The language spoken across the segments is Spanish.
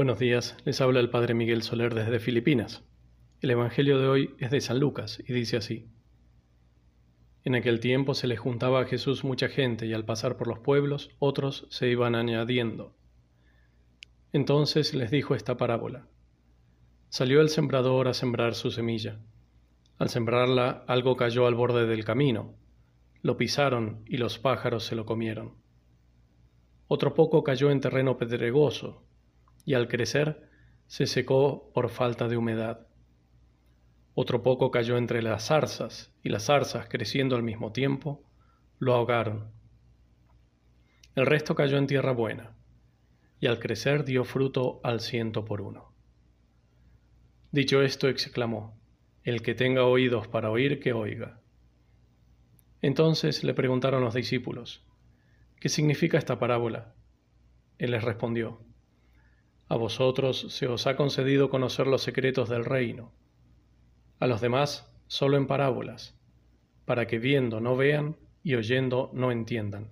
Buenos días, les habla el Padre Miguel Soler desde Filipinas. El Evangelio de hoy es de San Lucas y dice así. En aquel tiempo se le juntaba a Jesús mucha gente y al pasar por los pueblos otros se iban añadiendo. Entonces les dijo esta parábola. Salió el sembrador a sembrar su semilla. Al sembrarla algo cayó al borde del camino. Lo pisaron y los pájaros se lo comieron. Otro poco cayó en terreno pedregoso y al crecer se secó por falta de humedad. Otro poco cayó entre las zarzas, y las zarzas, creciendo al mismo tiempo, lo ahogaron. El resto cayó en tierra buena, y al crecer dio fruto al ciento por uno. Dicho esto, exclamó, El que tenga oídos para oír, que oiga. Entonces le preguntaron los discípulos, ¿qué significa esta parábola? Él les respondió, A vosotros se os ha concedido conocer los secretos del reino a los demás solo en parábolas, para que viendo no vean y oyendo no entiendan.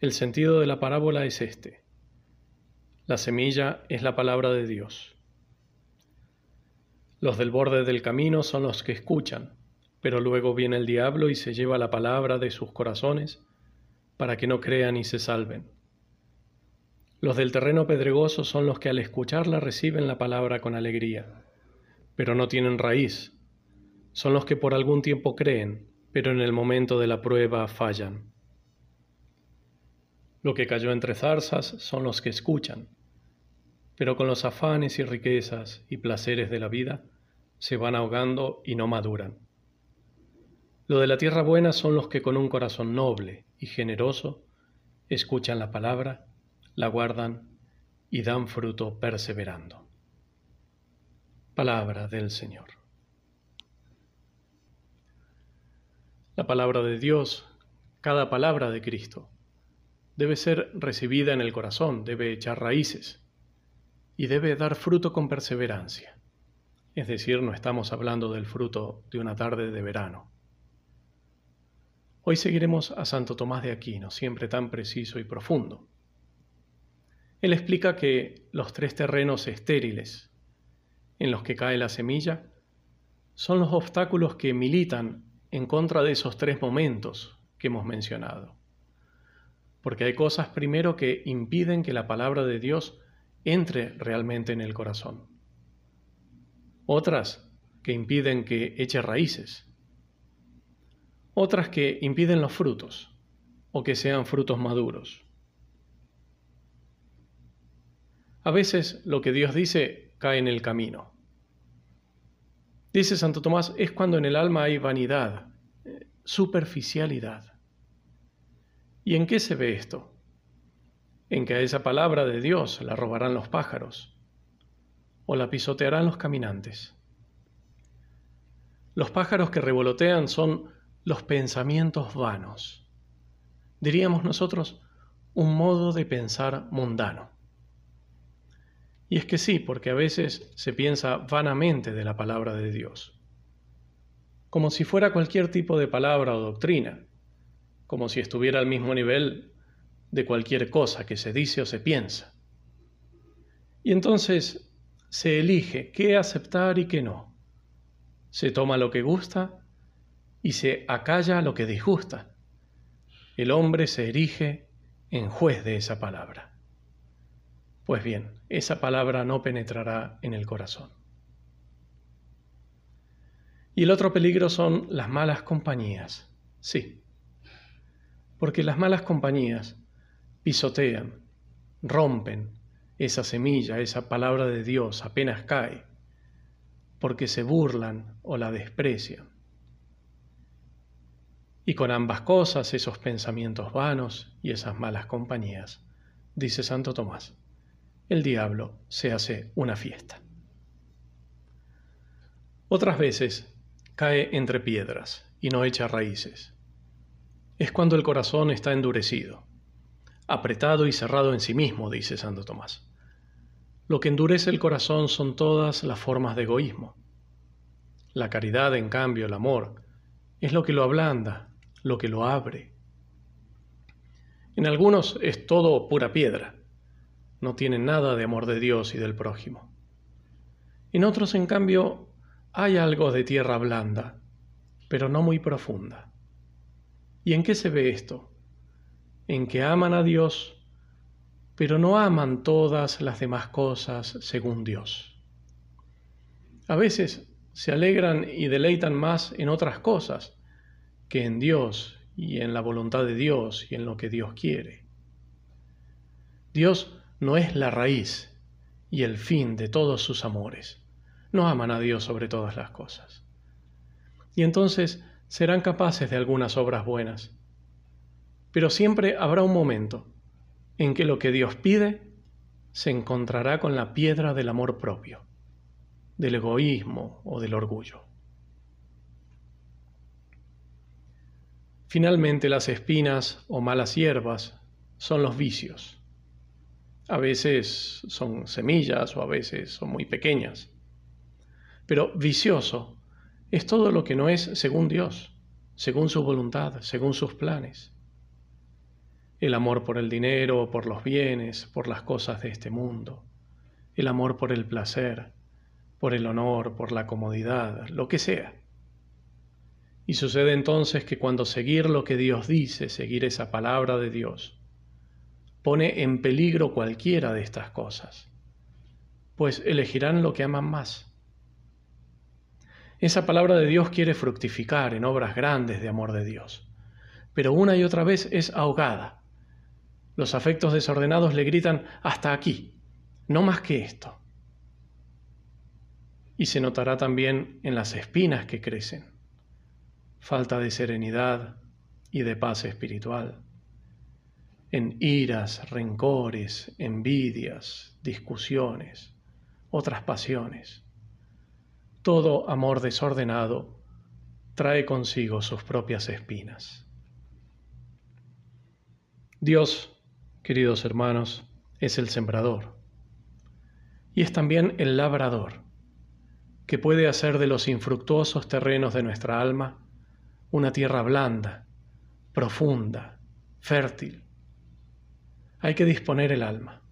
El sentido de la parábola es este. La semilla es la palabra de Dios. Los del borde del camino son los que escuchan, pero luego viene el diablo y se lleva la palabra de sus corazones para que no crean y se salven. Los del terreno pedregoso son los que al escucharla reciben la palabra con alegría pero no tienen raíz. Son los que por algún tiempo creen, pero en el momento de la prueba fallan. Lo que cayó entre zarzas son los que escuchan, pero con los afanes y riquezas y placeres de la vida se van ahogando y no maduran. Lo de la tierra buena son los que con un corazón noble y generoso escuchan la palabra, la guardan y dan fruto perseverando. Palabra del Señor. La palabra de Dios, cada palabra de Cristo, debe ser recibida en el corazón, debe echar raíces y debe dar fruto con perseverancia. Es decir, no estamos hablando del fruto de una tarde de verano. Hoy seguiremos a Santo Tomás de Aquino, siempre tan preciso y profundo. Él explica que los tres terrenos estériles, en los que cae la semilla son los obstáculos que militan en contra de esos tres momentos que hemos mencionado. Porque hay cosas primero que impiden que la palabra de Dios entre realmente en el corazón. Otras que impiden que eche raíces. Otras que impiden los frutos o que sean frutos maduros. A veces lo que Dios dice cae en el camino. Dice Santo Tomás, es cuando en el alma hay vanidad, superficialidad. ¿Y en qué se ve esto? En que a esa palabra de Dios la robarán los pájaros o la pisotearán los caminantes. Los pájaros que revolotean son los pensamientos vanos. Diríamos nosotros, un modo de pensar mundano. Y es que sí, porque a veces se piensa vanamente de la palabra de Dios, como si fuera cualquier tipo de palabra o doctrina, como si estuviera al mismo nivel de cualquier cosa que se dice o se piensa. Y entonces se elige qué aceptar y qué no. Se toma lo que gusta y se acalla lo que disgusta. El hombre se erige en juez de esa palabra. Pues bien, esa palabra no penetrará en el corazón. Y el otro peligro son las malas compañías. Sí, porque las malas compañías pisotean, rompen esa semilla, esa palabra de Dios apenas cae, porque se burlan o la desprecian. Y con ambas cosas, esos pensamientos vanos y esas malas compañías, dice Santo Tomás, el diablo se hace una fiesta. Otras veces cae entre piedras y no echa raíces. Es cuando el corazón está endurecido, apretado y cerrado en sí mismo, dice Santo Tomás. Lo que endurece el corazón son todas las formas de egoísmo. La caridad, en cambio, el amor, es lo que lo ablanda, lo que lo abre. En algunos es todo pura piedra, no tienen nada de amor de Dios y del prójimo. En otros, en cambio, hay algo de tierra blanda, pero no muy profunda. ¿Y en qué se ve esto? En que aman a Dios, pero no aman todas las demás cosas según Dios. A veces se alegran y deleitan más en otras cosas que en Dios y en la voluntad de Dios y en lo que Dios quiere. Dios no es la raíz y el fin de todos sus amores. No aman a Dios sobre todas las cosas. Y entonces serán capaces de algunas obras buenas. Pero siempre habrá un momento en que lo que Dios pide se encontrará con la piedra del amor propio, del egoísmo o del orgullo. Finalmente las espinas o malas hierbas son los vicios. A veces son semillas o a veces son muy pequeñas. Pero vicioso es todo lo que no es según Dios, según su voluntad, según sus planes el amor por el dinero, por los bienes, por las cosas de este mundo, el amor por el placer, por el honor, por la comodidad, lo que sea. Y sucede entonces que cuando seguir lo que Dios dice, seguir esa palabra de Dios, pone en peligro cualquiera de estas cosas, pues elegirán lo que aman más. Esa palabra de Dios quiere fructificar en obras grandes de amor de Dios, pero una y otra vez es ahogada los afectos desordenados le gritan, hasta aquí, no más que esto. Y se notará también en las espinas que crecen, falta de serenidad y de paz espiritual, en iras, rencores, envidias, discusiones, otras pasiones. Todo amor desordenado trae consigo sus propias espinas. Dios queridos hermanos, es el sembrador. Y es también el labrador, que puede hacer de los infructuosos terrenos de nuestra alma una tierra blanda, profunda, fértil. Hay que disponer el alma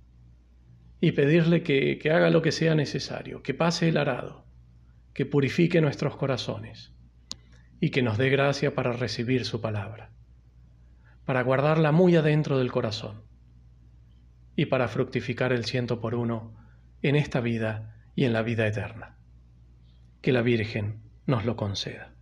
y pedirle que, que haga lo que sea necesario, que pase el arado, que purifique nuestros corazones y que nos dé gracia para recibir su palabra, para guardarla muy adentro del corazón y para fructificar el ciento por uno en esta vida y en la vida eterna. Que la Virgen nos lo conceda.